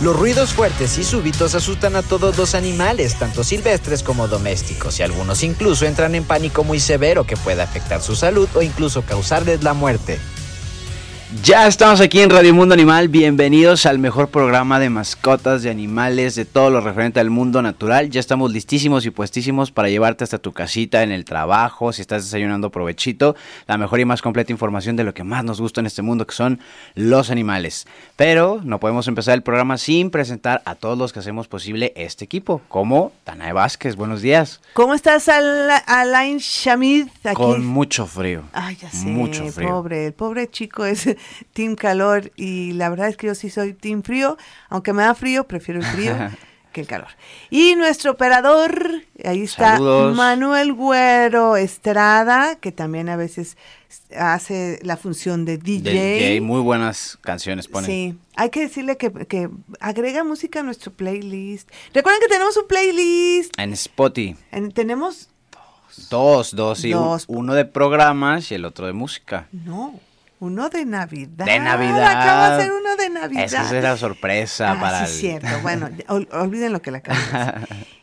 Los ruidos fuertes y súbitos asustan a todos los animales, tanto silvestres como domésticos, y algunos incluso entran en pánico muy severo que puede afectar su salud o incluso causarles la muerte. Ya estamos aquí en Radio Mundo Animal, bienvenidos al mejor programa de mascotas, de animales, de todo lo referente al mundo natural. Ya estamos listísimos y puestísimos para llevarte hasta tu casita, en el trabajo, si estás desayunando provechito, la mejor y más completa información de lo que más nos gusta en este mundo, que son los animales. Pero no podemos empezar el programa sin presentar a todos los que hacemos posible este equipo, como Tanae Vázquez, buenos días. ¿Cómo estás, Alain Shamid? Aquí? Con mucho frío. Ay, ya sé, mucho frío. pobre, el pobre chico es team calor y la verdad es que yo sí soy team frío, aunque me da frío, prefiero el frío que el calor. Y nuestro operador, ahí está Manuel Güero Estrada, que también a veces hace la función de DJ. DJ muy buenas canciones pone. Sí, hay que decirle que, que, agrega música a nuestro playlist. Recuerden que tenemos un playlist. En Spotify. tenemos dos. Dos, dos, uno de programas y el otro de música. No. Uno de Navidad. De Navidad. Acaba de ser uno de Navidad. Esa es la sorpresa ah, para sí, cierto. Bueno, olviden lo que le acabo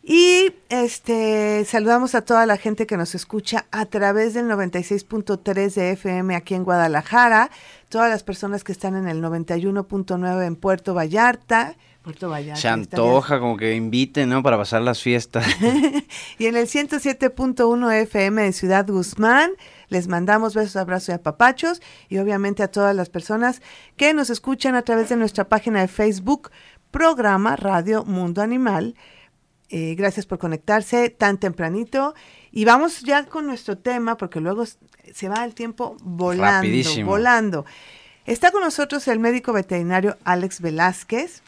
Y este saludamos a toda la gente que nos escucha a través del 96.3 de FM aquí en Guadalajara, todas las personas que están en el 91.9 en Puerto Vallarta. Puerto Vallarta. Se antoja como que inviten, ¿no? Para pasar las fiestas. y en el 107.1 FM de Ciudad Guzmán. Les mandamos besos, abrazos y apapachos y obviamente a todas las personas que nos escuchan a través de nuestra página de Facebook, programa Radio Mundo Animal. Eh, gracias por conectarse tan tempranito. Y vamos ya con nuestro tema, porque luego se va el tiempo volando, volando. Está con nosotros el médico veterinario Alex Velázquez.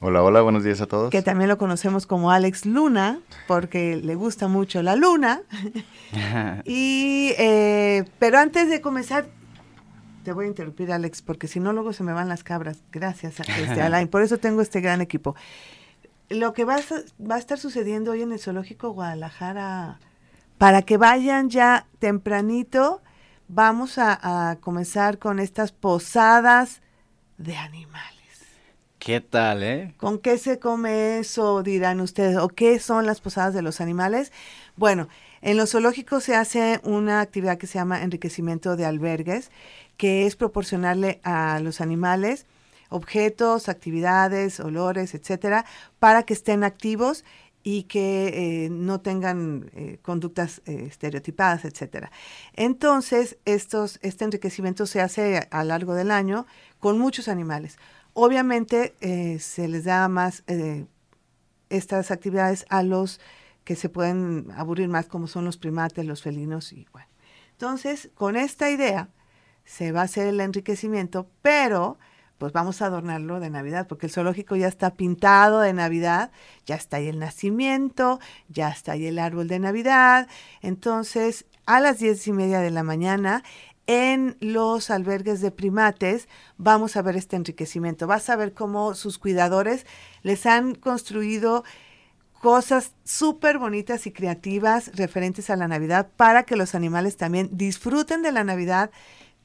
Hola, hola, buenos días a todos. Que también lo conocemos como Alex Luna, porque le gusta mucho la luna. y, eh, pero antes de comenzar, te voy a interrumpir, Alex, porque si no, luego se me van las cabras. Gracias, este, Alain. Por eso tengo este gran equipo. Lo que va a, va a estar sucediendo hoy en el Zoológico Guadalajara, para que vayan ya tempranito, vamos a, a comenzar con estas posadas de animales. ¿Qué tal, eh? ¿Con qué se come eso, dirán ustedes? ¿O qué son las posadas de los animales? Bueno, en los zoológicos se hace una actividad que se llama enriquecimiento de albergues, que es proporcionarle a los animales objetos, actividades, olores, etcétera, para que estén activos y que eh, no tengan eh, conductas eh, estereotipadas, etcétera. Entonces, estos, este enriquecimiento se hace a, a lo largo del año con muchos animales. Obviamente eh, se les da más eh, estas actividades a los que se pueden aburrir más, como son los primates, los felinos y bueno. Entonces, con esta idea se va a hacer el enriquecimiento, pero pues vamos a adornarlo de Navidad, porque el zoológico ya está pintado de Navidad, ya está ahí el nacimiento, ya está ahí el árbol de Navidad. Entonces, a las diez y media de la mañana en los albergues de primates vamos a ver este enriquecimiento. Vas a ver cómo sus cuidadores les han construido cosas súper bonitas y creativas referentes a la Navidad para que los animales también disfruten de la Navidad,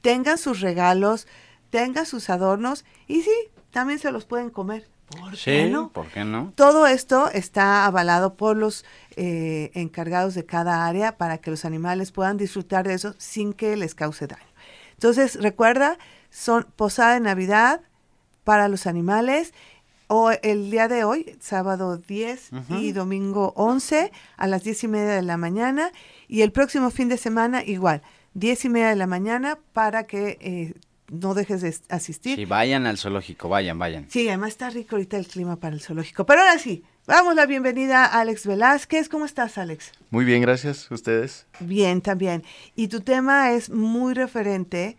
tengan sus regalos, tengan sus adornos y sí, también se los pueden comer. ¿Por qué no? ¿por qué no? Todo esto está avalado por los eh, encargados de cada área para que los animales puedan disfrutar de eso sin que les cause daño. Entonces, recuerda, son posada de Navidad para los animales o el día de hoy, sábado 10 y domingo 11 a las 10 y media de la mañana y el próximo fin de semana igual, 10 y media de la mañana para que eh, no dejes de asistir. Sí, vayan al zoológico, vayan, vayan. Sí, además está rico ahorita el clima para el zoológico. Pero ahora sí, vamos la bienvenida a Alex Velázquez. ¿Cómo estás, Alex? Muy bien, gracias. ¿Ustedes? Bien, también. Y tu tema es muy referente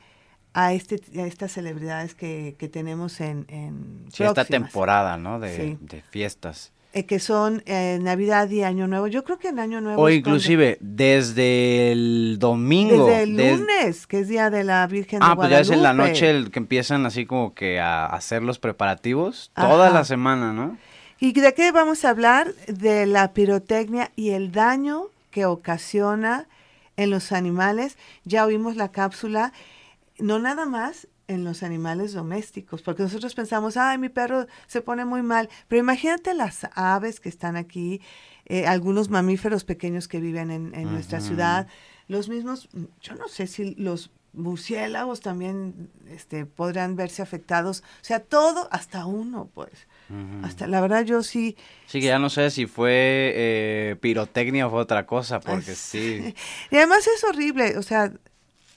a, este, a estas celebridades que, tenemos en, en sí, esta temporada, ¿no? De, de fiestas. Eh, que son eh, Navidad y Año Nuevo. Yo creo que en Año Nuevo... O inclusive desde el domingo. Desde el des- lunes, que es Día de la Virgen de Ah, pues ya es en la Guadalupe. noche el que empiezan así como que a hacer los preparativos. Toda la semana, ¿no? ¿Y de qué vamos a hablar? De la pirotecnia y el daño que ocasiona en los animales. Ya oímos la cápsula, no nada más en los animales domésticos, porque nosotros pensamos, ay, mi perro se pone muy mal, pero imagínate las aves que están aquí, eh, algunos mamíferos pequeños que viven en, en nuestra ciudad, los mismos, yo no sé si los murciélagos también este, podrán verse afectados, o sea, todo, hasta uno, pues. Hasta la verdad yo sí. Sí, que ya no sé si fue eh, pirotecnia o fue otra cosa, porque Ay, sí. Y además es horrible, o sea,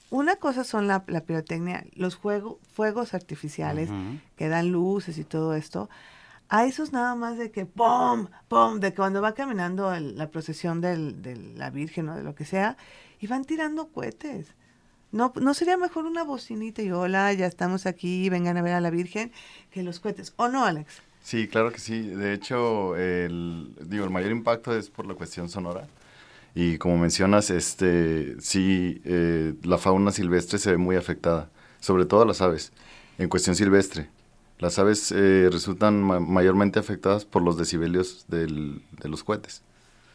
una cosa son la, la pirotecnia, los juego, fuegos artificiales que dan luces y todo esto. A esos nada más de que ¡pum! ¡pum! De que cuando va caminando el- la procesión del- de la Virgen o de lo que sea, y van tirando cohetes. No, ¿No sería mejor una bocinita y hola, ya estamos aquí, vengan a ver a la Virgen, que los cohetes? ¿O no, Alex? Sí, claro que sí. De hecho, el, digo, el mayor impacto es por la cuestión sonora. Y como mencionas, este, sí, eh, la fauna silvestre se ve muy afectada, sobre todo las aves, en cuestión silvestre. Las aves eh, resultan ma- mayormente afectadas por los decibelios del- de los cohetes.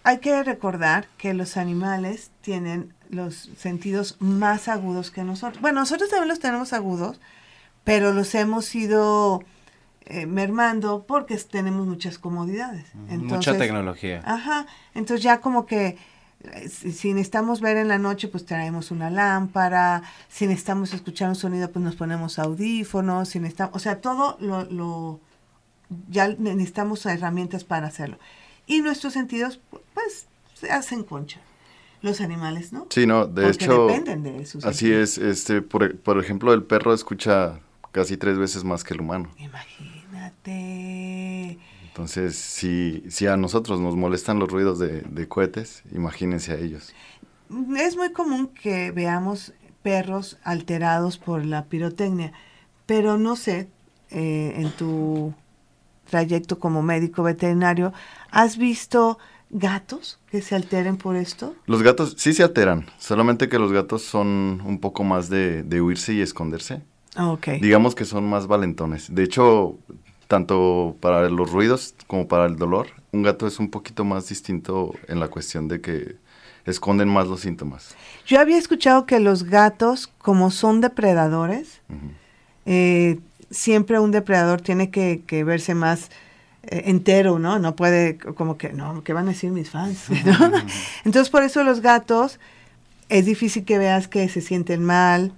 Hay que recordar que los animales tienen los sentidos más agudos que nosotros. Bueno, nosotros también los tenemos agudos, pero los hemos ido eh, mermando porque tenemos muchas comodidades. Mucha tecnología. Ajá, entonces ya como que eh, si si necesitamos ver en la noche, pues traemos una lámpara, si necesitamos escuchar un sonido, pues nos ponemos audífonos, si necesitamos, o sea, todo lo, lo ya ne- necesitamos herramientas para hacerlo. Y nuestros sentidos, pu- pues, se hacen concha. Los animales, ¿no? Sí, no, de Porque hecho, dependen de sus así sentidos. es. Este, por, por ejemplo, el perro escucha casi tres veces más que el humano. Imagínate. Entonces, si, si a nosotros nos molestan los ruidos de, de cohetes, imagínense a ellos. Es muy común que veamos perros alterados por la pirotecnia, pero no sé, eh, en tu trayecto como médico veterinario, ¿has visto gatos que se alteren por esto? Los gatos sí se alteran, solamente que los gatos son un poco más de, de huirse y esconderse. Ah, Ok. Digamos que son más valentones. De hecho, tanto para los ruidos como para el dolor, un gato es un poquito más distinto en la cuestión de que esconden más los síntomas. Yo había escuchado que los gatos, como son depredadores, eh, siempre un depredador tiene que, que verse más eh, entero, ¿no? No puede, como que, no, ¿qué van a decir mis fans? ¿no? Entonces, por eso los gatos, es difícil que veas que se sienten mal.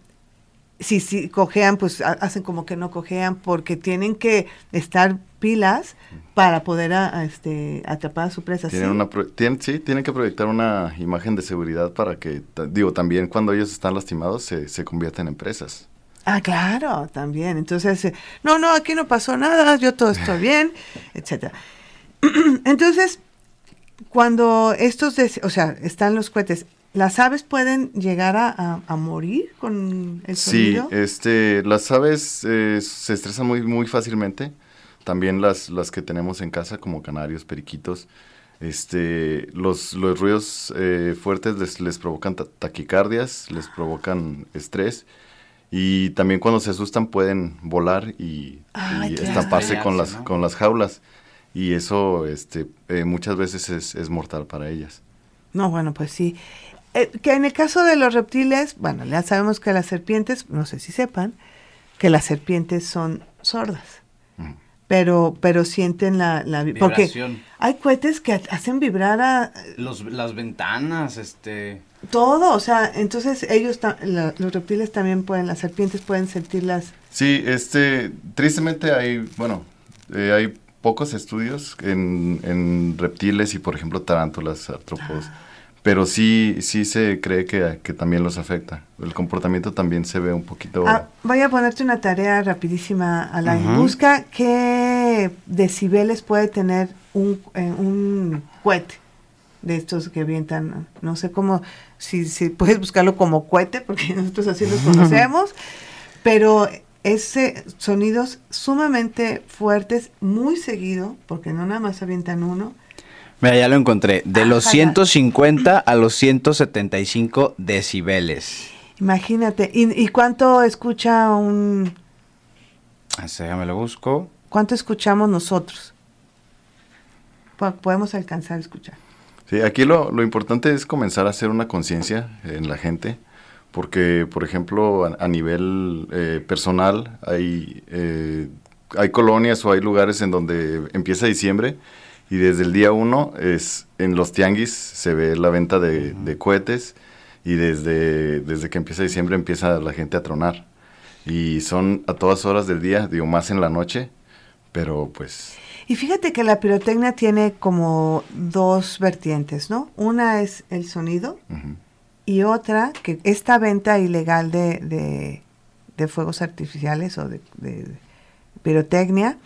Si, si cojean, pues ha- hacen como que no cojean, porque tienen que estar pilas para poder a- a, este, atrapar a su presa. Tienen ¿sí? una pro- tien- sí, tienen que proyectar una imagen de seguridad para que, digo, también cuando ellos están lastimados se, se convierten en presas. Ah, claro, también. Entonces, eh, no, no, aquí no pasó nada, yo todo estoy bien, etcétera. Entonces, cuando estos, o sea, están los cohetes, ¿las aves pueden llegar a, a- a morir con el Sí, sonido? este, las aves eh, se estresan muy, muy fácilmente. También las, las que tenemos en casa, como canarios, periquitos. Este, los, los ruidos eh, fuertes les, les provocan ta- taquicardias, les provocan estrés. Y también cuando se asustan pueden volar y, Ay, y qué estamparse con las, ¿no? con las jaulas. Y eso este, eh, muchas veces es, es mortal para ellas. No, bueno, pues sí. Eh, que en el caso de los reptiles, bueno, ya sabemos que las serpientes, no sé si sepan, que las serpientes son sordas, pero, pero sienten la, la porque Vibración. hay cohetes que hacen vibrar a, Los, las ventanas, este... Todo, o sea, entonces ellos, la- los reptiles también pueden, las serpientes pueden sentir las... Sí, este, tristemente hay, bueno, eh, hay pocos estudios en, en reptiles y, por ejemplo, tarántulas, artrópodos, pero sí, sí se cree que, que también los afecta. El comportamiento también se ve un poquito... Ah, voy a ponerte una tarea rapidísima, Alain. Busca qué decibeles puede tener un, eh, un cohete de estos que avientan, no sé cómo, si, si puedes buscarlo como cohete, porque nosotros así los conocemos, pero ese sonidos sumamente fuertes, muy seguido, porque no nada más avientan uno. Mira, ya lo encontré. De los Ajá. 150 a los 175 decibeles. Imagínate. ¿Y, y cuánto escucha un... Así, déjame lo busco. ¿Cuánto escuchamos nosotros? Po- Podemos alcanzar a escuchar. Sí, aquí lo, lo importante es comenzar a hacer una conciencia en la gente, porque, por ejemplo, a, a nivel eh, personal, hay, eh, hay colonias o hay lugares en donde empieza diciembre y desde el día uno es, en los tianguis se ve la venta de, de cohetes y desde, desde que empieza diciembre empieza la gente a tronar. Y son a todas horas del día, digo, más en la noche, pero pues Y fíjate que la pirotecnia tiene como dos vertientes, ¿no? Una es el sonido y otra que esta venta ilegal de, de- de fuegos artificiales o de, de pirotecnia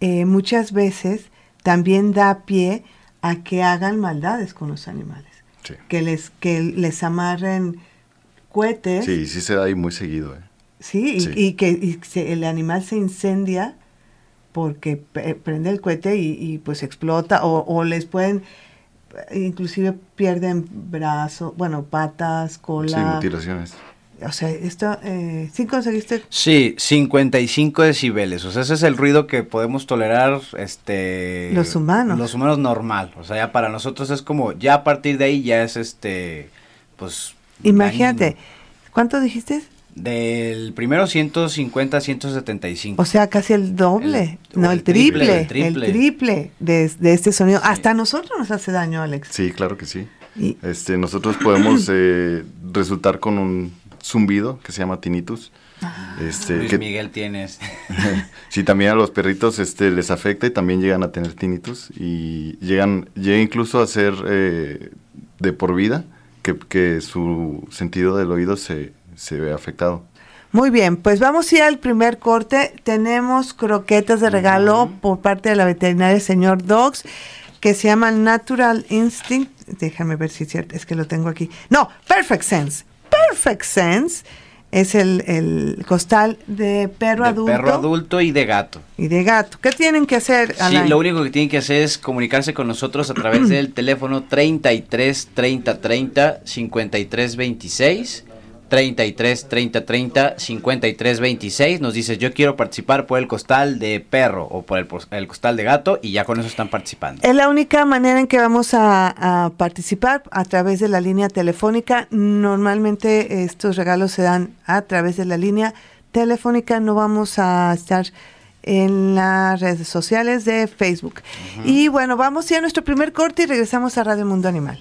eh, muchas veces también da pie a que hagan maldades con los animales, sí. que les que les amarren cohetes, Sí, sí se da ahí muy seguido. ¿eh? sí, y, Sí. y que y se- el animal se incendia porque prende el cohete y, y, pues explota o, o les pueden inclusive pierden brazos, bueno, patas, Sí, cola. mutilaciones. O sea, esto, eh, ¿sí conseguiste? Sí, 55 decibeles. O sea, ese es el ruido que podemos tolerar, este... Los humanos. Los humanos normal. O sea, ya para nosotros es como, ya a partir de ahí ya es este, pues... Imagínate, dañino. ¿cuánto dijiste? Del primero 150 a 175. O sea, casi el doble, El- no, el el triple, triple, el triple. el triple de, de este sonido. Hasta a nosotros nos hace daño, Alex. Sí, claro que sí. Y- Este, nosotros podemos eh, resultar con un zumbido que se llama tinnitus. Este, Luis que, Miguel tienes. sí, también a los perritos este, les afecta y también llegan a tener tinnitus y llegan, llega incluso a ser eh, de por vida que, que su sentido del oído se, se ve afectado. Muy bien, pues vamos a ir al primer corte. Tenemos croquetas de regalo por parte de la veterinaria señor Dogs que se llaman Natural Instinct. Déjame ver si es cierto, es que lo tengo aquí. No, Perfect Sense. Perfect Sense es el, el costal de perro de adulto perro adulto y de gato. y de gato. ¿Qué tienen que hacer, Sí, lo único que tienen que hacer es comunicarse con nosotros a través del teléfono 33 30 30 53 26. 33 30 30 53 26. Nos dices, yo quiero participar por el costal de perro o por el, el costal de gato y ya con eso están participando. Es la única manera en que vamos a, a participar a través de la línea telefónica. Normalmente estos regalos se dan a través de la línea telefónica. No vamos a estar en las redes sociales de Facebook. Y bueno, vamos ya a nuestro primer corte y regresamos a Radio Mundo Animal.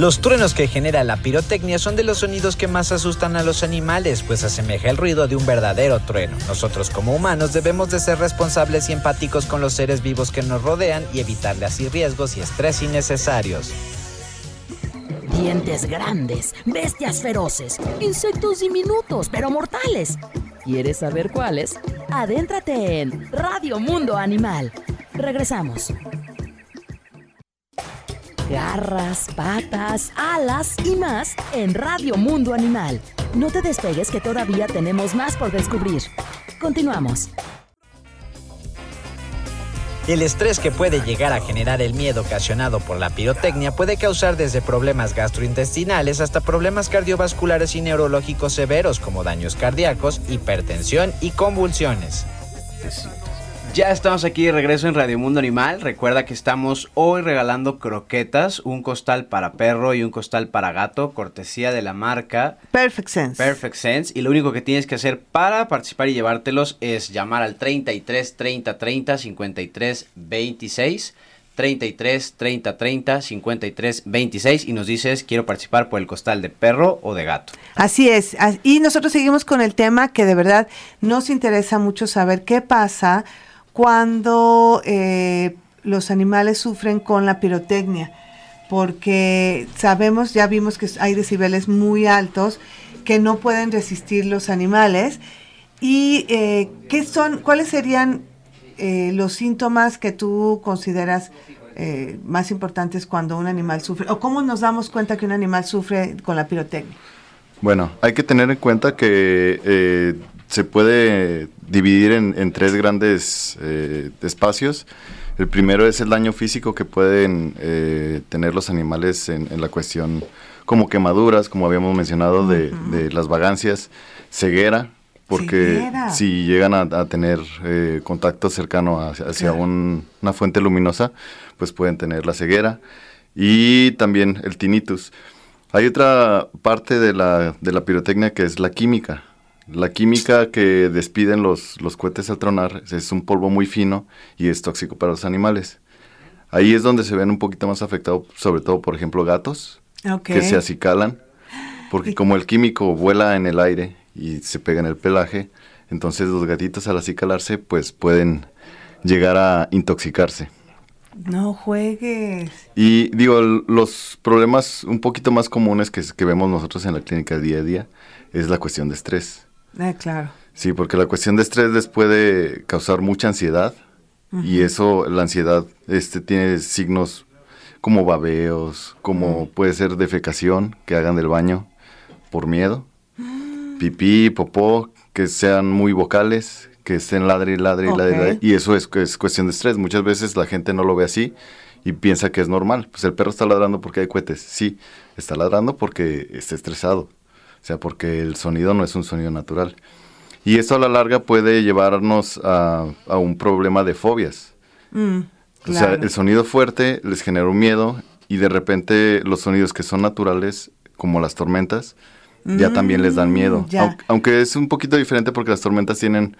Los truenos que genera la pirotecnia son de los sonidos que más asustan a los animales, pues asemeja el ruido de un verdadero trueno. Nosotros como humanos debemos de ser responsables y empáticos con los seres vivos que nos rodean y evitarle así riesgos y estrés innecesarios. Dientes grandes, bestias feroces, insectos diminutos pero mortales. ¿Quieres saber cuáles? Adéntrate en Radio Mundo Animal. Regresamos. Garras, patas, alas y más en Radio Mundo Animal. No te despegues que todavía tenemos más por descubrir. Continuamos. El estrés que puede llegar a generar el miedo ocasionado por la pirotecnia puede causar desde problemas gastrointestinales hasta problemas cardiovasculares y neurológicos severos como daños cardíacos, hipertensión y convulsiones. Ya estamos aquí de regreso en Radio Mundo Animal. Recuerda que estamos hoy regalando croquetas, un costal para perro y un costal para gato, cortesía de la marca Perfect Sense. Perfect Sense. Y lo único que tienes que hacer para participar y llevártelos es llamar al 33 30 30 53 26. 33 30 30 53 26 y nos dices quiero participar por el costal de perro o de gato. Así es. Y nosotros seguimos con el tema que de verdad nos interesa mucho saber qué pasa cuando eh, los animales sufren con la pirotecnia. Porque sabemos, ya vimos que hay decibeles muy altos que no pueden resistir los animales. ¿Y eh, qué son, cuáles serían eh, los síntomas que tú consideras más importantes cuando un animal sufre? ¿O cómo nos damos cuenta que un animal sufre con la pirotecnia? Bueno, hay que tener en cuenta que se puede dividir en, en tres grandes eh, espacios. El primero es el daño físico que pueden eh, tener los animales en, en la cuestión como quemaduras, como habíamos mencionado, de, de las vagancias, ceguera, porque Ceguera. si llegan a, a tener eh, contacto cercano hacia, hacia Claro. un- una fuente luminosa, pues pueden tener la ceguera y también el tinnitus. Hay otra parte de la, de la pirotecnia que es la química. La química que despiden los, los cohetes al tronar es un polvo muy fino y es tóxico para los animales. Ahí es donde se ven un poquito más afectados, sobre todo, por ejemplo, gatos que se acicalan, porque como el químico vuela en el aire y se pega en el pelaje, entonces los gatitos al acicalarse pues pueden llegar a intoxicarse. No juegues. Y digo, los problemas un poquito más comunes que, que vemos nosotros en la clínica día a día es la cuestión de estrés. Eh, claro. Sí, porque la cuestión de estrés les puede causar mucha ansiedad y eso, la ansiedad, este tiene signos como babeos, como puede ser defecación, que hagan del baño por miedo, pipí, popó, que sean muy vocales, que estén ladre y ladre y ladre, y eso es, es cuestión de estrés. Muchas veces la gente no lo ve así y piensa que es normal. Pues el perro está ladrando porque hay cohetes. Sí, está ladrando porque está estresado. O sea, porque el sonido no es un sonido natural. Y eso a la larga puede llevarnos a, a un problema de fobias. Mm, O sea, el sonido fuerte les genera un miedo y de repente los sonidos que son naturales, como las tormentas, ya también les dan miedo. Mm, aunque es un poquito diferente porque las tormentas tienen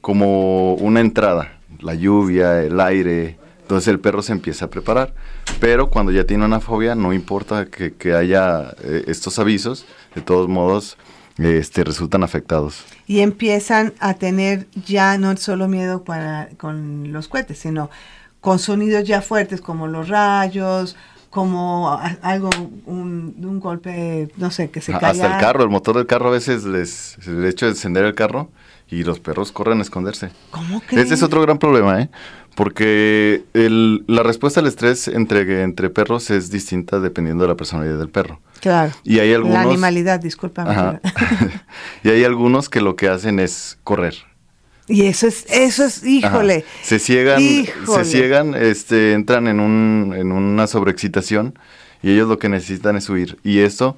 como una entrada, la lluvia, el aire, entonces el perro se empieza a preparar. Pero cuando ya tiene una fobia, no importa que, que haya eh, estos avisos, de todos modos, este, resultan afectados. Y empiezan a tener ya no solo miedo para, con los cohetes, sino con sonidos ya fuertes como los rayos, como algo, un, un golpe, no sé, que se caiga. Hasta el carro, el motor del carro a veces les, el hecho de encender el carro y los perros corren a esconderse. ¿Cómo crees? Ese es otro gran problema, ¿eh? Porque el- la respuesta al estrés entre, entre perros es distinta dependiendo de la personalidad del perro. Claro. Y hay algunos... La animalidad, discúlpame. Ajá. y hay algunos que lo que hacen es correr. y eso es, eso es, Ajá. híjole. Se ciegan, Híjole. se ciegan, este, entran en, un, en una sobreexcitación y ellos lo que necesitan es huir. Y esto,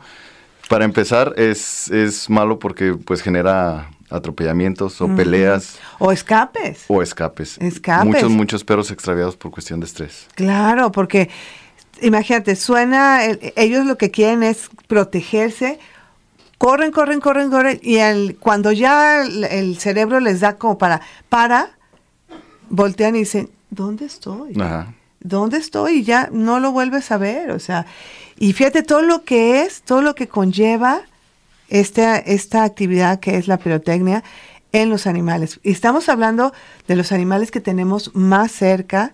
para empezar, es, es malo porque pues genera atropellamientos o peleas O escapes. o escapes. Escapes. Muchos, muchos perros extraviados por cuestión de estrés. Claro, porque imagínate, suena, el- ellos lo que quieren es protegerse, corren, corren, corren, corren, y el- cuando ya el, el cerebro les da como para, para, voltean y dicen, ¿dónde estoy? Ajá. ¿Dónde estoy? Y ya no lo vuelves a ver, o sea, y fíjate todo lo que es, todo lo que conlleva esta, esta actividad que es la pirotecnia en los animales. Y estamos hablando de los animales que tenemos más cerca,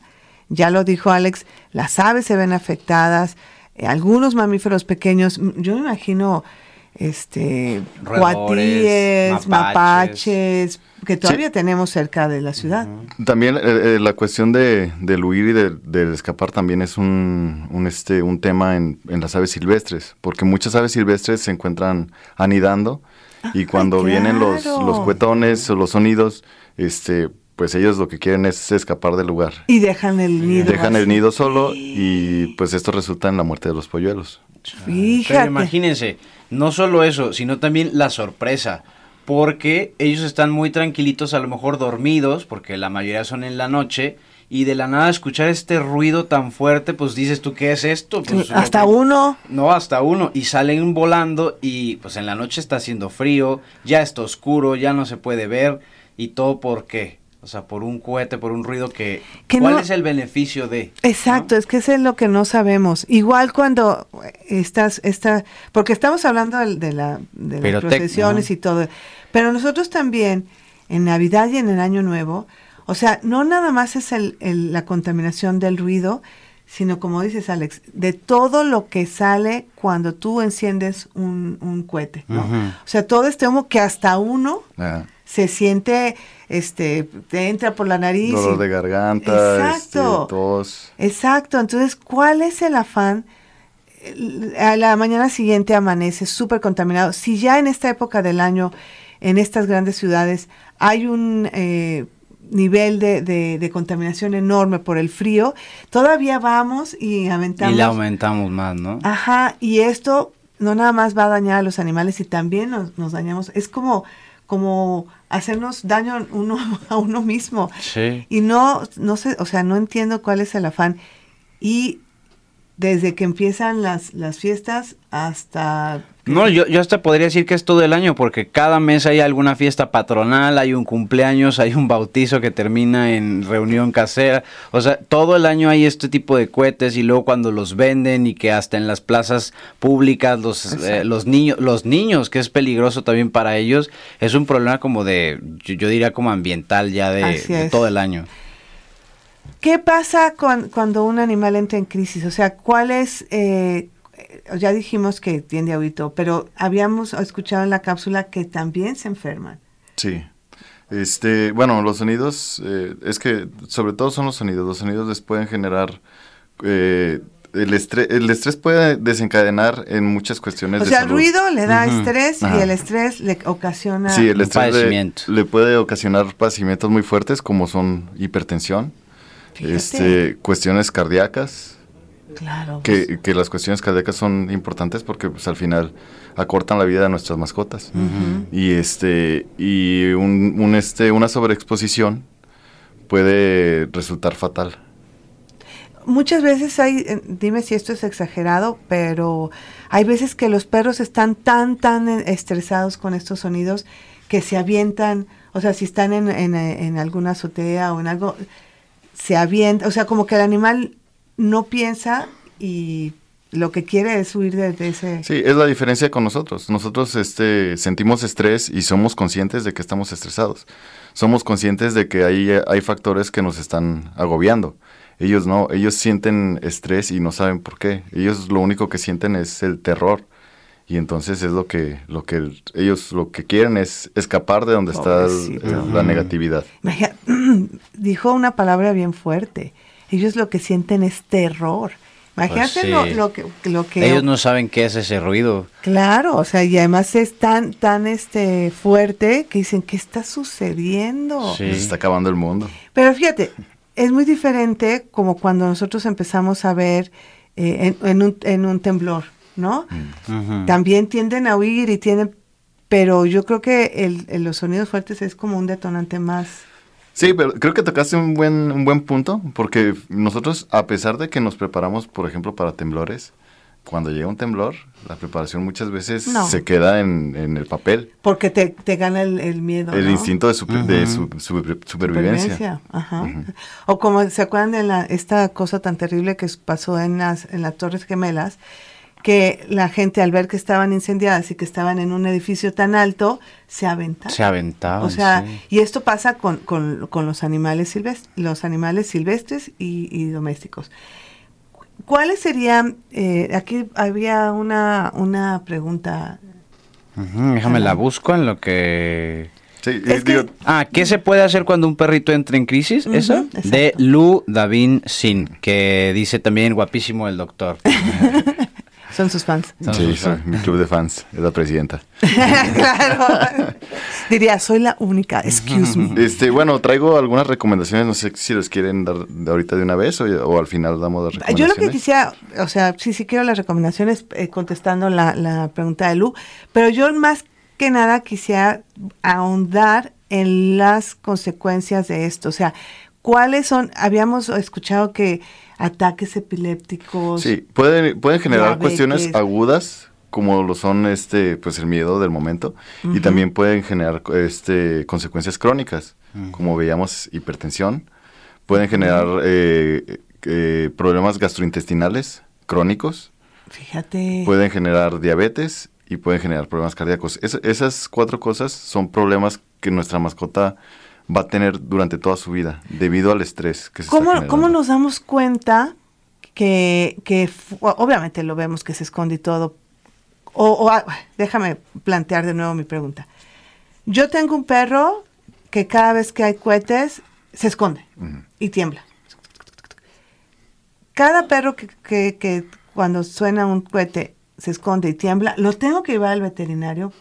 ya lo dijo Alex, las aves se ven afectadas, eh, algunos mamíferos pequeños, yo me imagino este cuatíes, mapaches. mapaches, que todavía tenemos cerca de la ciudad. También eh, eh, la cuestión de, del huir y del, del escapar también es un, un, este, un tema en, en las aves silvestres, porque muchas aves silvestres se encuentran anidando y cuando vienen los, los cuetones o los sonidos, este, pues ellos lo que quieren es escapar del lugar. Y dejan el nido. Dejan el nido solo y pues esto resulta en la muerte de los polluelos. Pero Fíjate. imagínense, no solo eso, sino también la sorpresa. Porque ellos están muy tranquilitos, a lo mejor dormidos, porque la mayoría son en la noche, y de la nada escuchar este ruido tan fuerte, pues dices tú, ¿qué es esto? Pues, Hasta lo que- uno. No, hasta uno. Y salen volando y pues en la noche está haciendo frío, ya está oscuro, ya no se puede ver. ¿Y todo por qué? O sea, por un cohete, por un ruido que... Que ¿Cuál no- es el beneficio de? Exacto, es que eso es lo que no sabemos. Igual cuando estás, está, porque estamos hablando del- de, la, de las procesiones y todo, pero nosotros también en Navidad y en el Año Nuevo, o sea, no nada más es el, el- la contaminación del ruido, sino como dices Alex, de todo lo que sale cuando tú enciendes un, un cohete, ¿no? O sea, todo este humo que hasta uno se siente, este, te entra por la nariz. Dolor y- de garganta, Exacto. este, tos. Exacto, entonces, ¿cuál es el afán? A la mañana siguiente amanece súper contaminado. Si ya en esta época del año, en estas grandes ciudades, hay un eh, nivel de, de- de contaminación enorme por el frío, todavía vamos y Y aventamos. le aumentamos más, ¿no? Ajá, y esto no nada más va a dañar a los animales y también nos, nos dañamos. Es como, como hacernos daño uno a uno mismo. Sí. Y no, no sé, o sea, no entiendo cuál es el afán. Y desde que empiezan las, las fiestas hasta... No, yo, yo hasta podría decir que es todo el año, porque cada mes hay alguna fiesta patronal, hay un cumpleaños, hay un bautizo que termina en reunión casera. O sea, todo el año hay este tipo de cohetes y luego cuando los venden y que hasta en las plazas públicas los, eh, los niños, los niños, que es peligroso también para ellos, es un problema como de, yo, yo diría como ambiental ya de, de todo el año. ¿Qué pasa con- cuando un animal entra en crisis? O sea, ¿cuál es... eh, ya dijimos que tiende a oído, pero habíamos escuchado en la cápsula que también se enferman. Sí. Este, bueno, los sonidos, eh, es que sobre todo son los sonidos. Los sonidos les pueden generar eh, el estrés. El estrés puede desencadenar en muchas cuestiones O de sea, el ruido le da estrés y el estrés le ocasiona... Sí, el estrés le, padecimiento. le puede ocasionar padecimientos muy fuertes como son hipertensión, Fíjate. este, cuestiones cardíacas, Claro. pues, que, que las cuestiones cardíacas son importantes porque pues, al final acortan la vida de nuestras mascotas. Y este y un, un, este una sobreexposición puede resultar fatal. Muchas veces hay, eh, dime si esto es exagerado, pero hay veces que los perros están tan, tan eh, estresados con estos sonidos que se avientan, o sea, si están en, en, eh, en alguna azotea o en algo, se avienta, o sea, como que el animal no piensa y lo que quiere es huir de, ese... Sí, es la diferencia con nosotros. Nosotros este, sentimos estrés y somos conscientes de que estamos estresados. Somos conscientes de que hay, hay factores que nos están agobiando. Ellos no, ellos sienten estrés y no saben por qué. Ellos lo único que sienten es el terror. Y entonces es lo que, lo que el- ellos lo que quieren es escapar de donde está Pobrecito. la negatividad. Imagina- dijo una palabra bien fuerte. Ellos lo que sienten es terror. Imagínate Pues lo, que, lo que Ellos no saben qué es ese ruido. Claro, o sea, y además es tan, tan este fuerte que dicen, ¿qué está sucediendo? Sí. Se está acabando el mundo. Pero fíjate, es muy diferente como cuando nosotros empezamos a ver eh, en, en un, en un temblor, ¿no? Ujú. También tienden a huir y tienen, pero yo creo que el, el- los sonidos fuertes es como un detonante más. Sí, pero creo que tocaste un buen, un buen punto, porque nosotros, a pesar de que nos preparamos, por ejemplo, para temblores, cuando llega un temblor, la preparación muchas veces No. se queda en, en el papel, Porque te, te gana el, el miedo. el ¿no? instinto de, super- de su- super- supervivencia. Supervivencia, Ajá. O como se acuerdan de la, esta cosa tan terrible que pasó en las, en las Torres Gemelas, que la gente al ver que estaban incendiadas y que estaban en un edificio tan alto, se aventaron. Se aventaban. O sea, sí. y esto pasa con, con- con los animales silvestres, los animales silvestres y, y domésticos. ¿Cuáles serían, eh, aquí había una, una pregunta, déjame la busco en lo que... Sí, Es eh, que- digo, Ah, ¿qué se puede hacer cuando un perrito entra en crisis? ¿Esa? exacto. De Lu Davin Sin, que dice también guapísimo el doctor. son sus fans. Son sí, sus soy mi club de fans, es la presidenta. claro. Diría, soy la única, excuse me. Este, bueno, traigo algunas recomendaciones, no sé si los quieren dar de ahorita de una vez o, o al final damos las Yo recomendaciones. lo que quisiera, o sea, sí, sí quiero las recomendaciones eh, contestando la, la pregunta de Lu, pero yo más que nada quisiera ahondar en las consecuencias de esto. O sea, ¿cuáles son? Habíamos escuchado que ataques epilépticos. Sí, pueden, pueden generar Diabetes. cuestiones agudas, como lo son este, pues el miedo del momento, y también pueden generar este, consecuencias crónicas, como veíamos hipertensión, pueden generar eh, eh, problemas gastrointestinales crónicos, Fíjate. pueden generar diabetes y pueden generar problemas cardíacos. Es- esas cuatro cosas son problemas que nuestra mascota va a tener durante toda su vida, debido al estrés que se ¿Cómo. ¿Cómo nos damos cuenta que, que obviamente lo vemos que se esconde y todo? O, o, ah, déjame plantear de nuevo mi pregunta. Yo tengo un perro que cada vez que hay cohetes se esconde y tiembla. Cada perro que, que- que cuando suena un cohete se esconde y tiembla, lo tengo que llevar al veterinario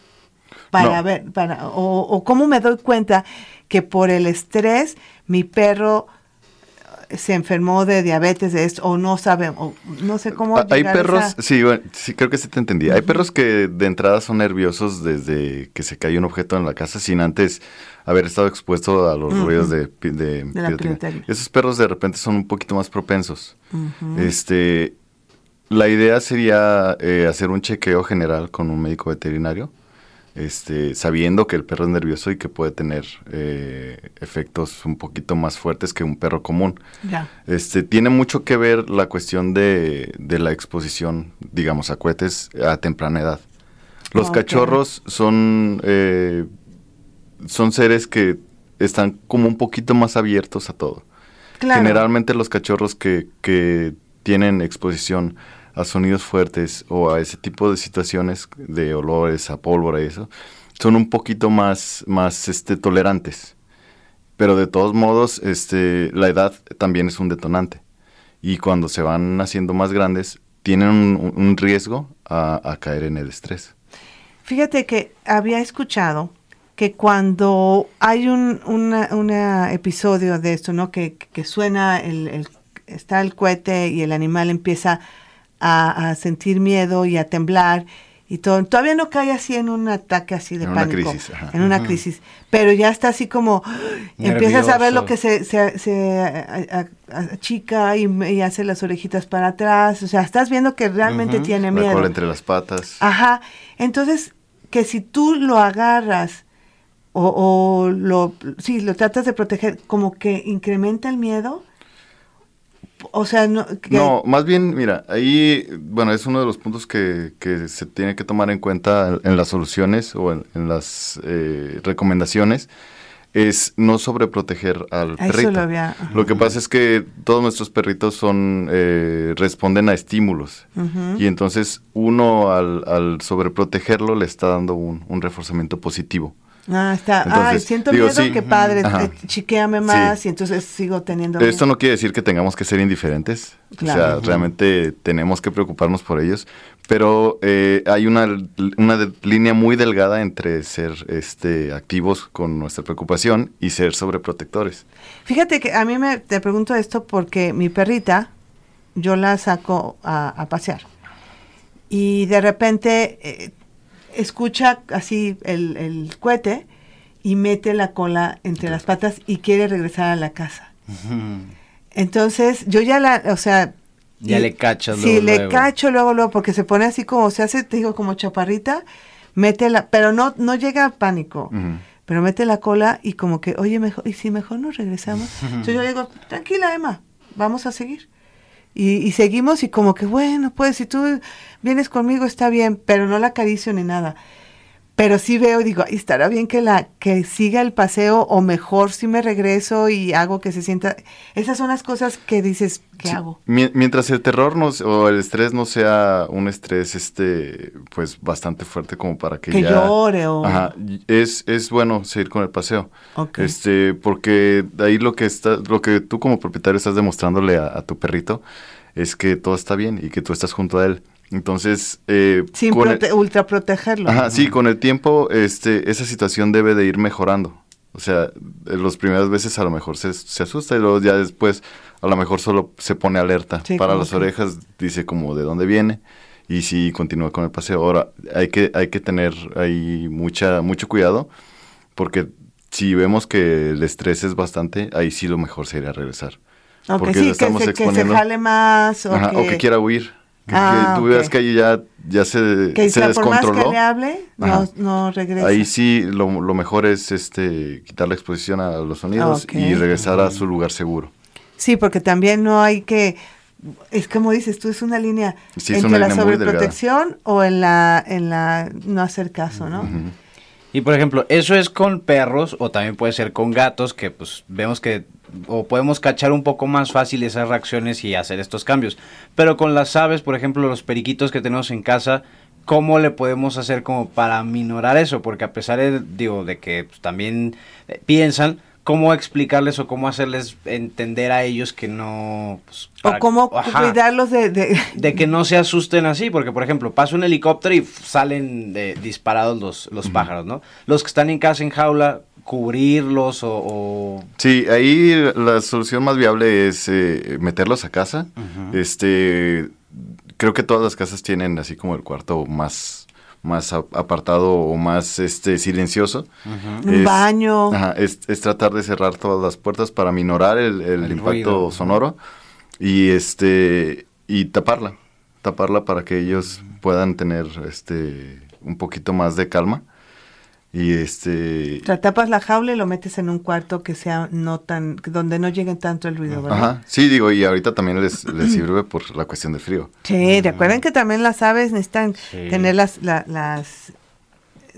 para No. ver, para, o, o cómo me doy cuenta que por el estrés mi perro eh, se enfermó de diabetes de esto, o no sabe, o no sé cómo. Ah, Hay perros, esa- sí, bueno, sí, creo que sí te entendí. Hay perros que de entrada son nerviosos desde que se cae un objeto en la casa sin antes haber estado expuesto a los ruidos de. Esos perros de repente son un poquito más propensos. Este, la idea sería eh, hacer un chequeo general con un médico veterinario, este, sabiendo que el perro es nervioso y que puede tener eh, efectos un poquito más fuertes que un perro común. Ya. Este, tiene mucho que ver la cuestión de, de la exposición, digamos, a cohetes a temprana edad. Los Ok. cachorros son, eh, son seres que están como un poquito más abiertos a todo. Claro. Generalmente los cachorros que, que tienen exposición a sonidos fuertes o a ese tipo de situaciones de olores, a pólvora y eso, son un poquito más, más este, tolerantes. Pero de todos modos, este, la edad también es un detonante. Y cuando se van haciendo más grandes, tienen un, riesgo a, caer en el estrés. Fíjate que había escuchado que cuando hay un una, una episodio de esto, ¿no? Que, que suena, el- está el cohete y el animal empieza a, a sentir miedo y a temblar y todo. Todavía no cae así en un ataque así de En una pánico. crisis. En una crisis. Pero ya está así como, empiezas a ver lo que se, se, se achica y, y hace las orejitas para atrás. O sea, estás viendo que realmente tiene La miedo. cola entre las patas. Ajá. Entonces, que si tú lo agarras o, o lo, sí, lo tratas de proteger, como que incrementa el miedo. O sea, no. que- No, más bien, mira, ahí, bueno, es uno de los puntos que, que se tiene que tomar en cuenta en las soluciones o en, en las eh, recomendaciones, es no sobreproteger al A eso perrito. lo había-. Lo que pasa es que todos nuestros perritos son eh, responden a estímulos y entonces uno al, al sobreprotegerlo le está dando un, un reforzamiento positivo. Ah, está. Ay, Entonces, siento digo, miedo, sí. qué padre. Ajá. eh, chiquéame más Sí. y entonces sigo teniendo. Esto miedo. no quiere decir que tengamos que ser indiferentes. Claro. O sea, realmente tenemos que preocuparnos por ellos. Pero eh, hay una, una de- línea muy delgada entre ser este, activos con nuestra preocupación y ser sobreprotectores. Fíjate que a mí me te pregunto esto porque mi perrita, yo la saco a, a pasear. Y de repente eh, escucha así el, el cohete y mete la cola entre las patas y quiere regresar a la casa. Entonces, yo ya la, o sea... Ya y- le cachas Sí, luego, le luego. cacho luego, luego, porque se pone así como, se hace, te digo, como chaparrita, mete la, pero no, no llega a pánico pero mete la cola y como que, oye, mejor, y si mejor nos regresamos. Entonces yo le digo, tranquila, Emma, vamos a seguir. Y, y seguimos y como que, bueno, pues si tú vienes conmigo está bien, pero no la acaricio ni nada. Pero sí veo, digo, "Ay, estará bien que la que siga el paseo o mejor si me regreso y hago que se sienta. Esas son las cosas que dices, ¿qué Sí, hago? mie- Mientras el terror no, o el estrés no sea un estrés este pues bastante fuerte como para que, Que ya llore o- Ajá, es, es bueno seguir con el paseo. Este, porque de ahí lo que está, lo que tú como propietario estás demostrándole a, a tu perrito es que todo está bien y que tú estás junto a él. Entonces, eh, Sin el- prote- ultra protegerlo. Ajá, sí, con el tiempo, este, esa situación debe de ir mejorando. O sea, en las primeras veces a lo mejor se, se asusta y luego ya después a lo mejor solo se pone alerta. Sí, Para las que- orejas dice como de dónde viene y sí continúa con el paseo. Ahora, hay que, hay que tener ahí mucha, mucho cuidado porque si vemos que el estrés es bastante, ahí sí lo mejor sería regresar. Ok, porque sí, que se, que se exponiendo. jale más. O, Ajá, que, o que quiera huir. Que, Ah, que tú ok. veas que ahí ya, ya se, que se sea, por más descontroló. que le hable, no, no regresa. Ahí sí, lo, lo mejor es este quitar la exposición a los sonidos y regresar a su lugar seguro. Sí, porque también no hay que, es como dices tú, es una línea Sí, entre una la línea sobreprotección o en la, en la no hacer caso, ¿no? Y por ejemplo, eso es con perros o también puede ser con gatos que pues vemos que o podemos cachar un poco más fácil esas reacciones y hacer estos cambios. Pero con las aves, por ejemplo, los periquitos que tenemos en casa, ¿cómo le podemos hacer como para minorar eso? Porque a pesar de, digo, de que pues, también eh, piensan, ¿cómo explicarles o cómo hacerles entender a ellos que no... pues, O cómo Ajá, cuidarlos de... de- de que no se asusten así, porque por ejemplo, pasa un helicóptero y salen de- disparados los, los pájaros, ¿no? Los que están en casa en jaula, cubrirlos o... o- Sí, ahí la solución más viable es eh, meterlos a casa. Este, creo que todas las casas tienen así como el cuarto más, más apartado o más este silencioso. Un Es- baño. ajá, es, es tratar de cerrar todas las puertas para minorar el, el El impacto ruido. sonoro y este y taparla, taparla para que ellos puedan tener este un poquito más de calma y este O sea, tapas la jaula y lo metes en un cuarto que sea no tan, donde no llegue tanto el ruido, ¿verdad? Ajá, sí, digo, y ahorita también les, les sirve por la cuestión del frío. Sí, recuerden que también las aves necesitan Sí. tener las, la- las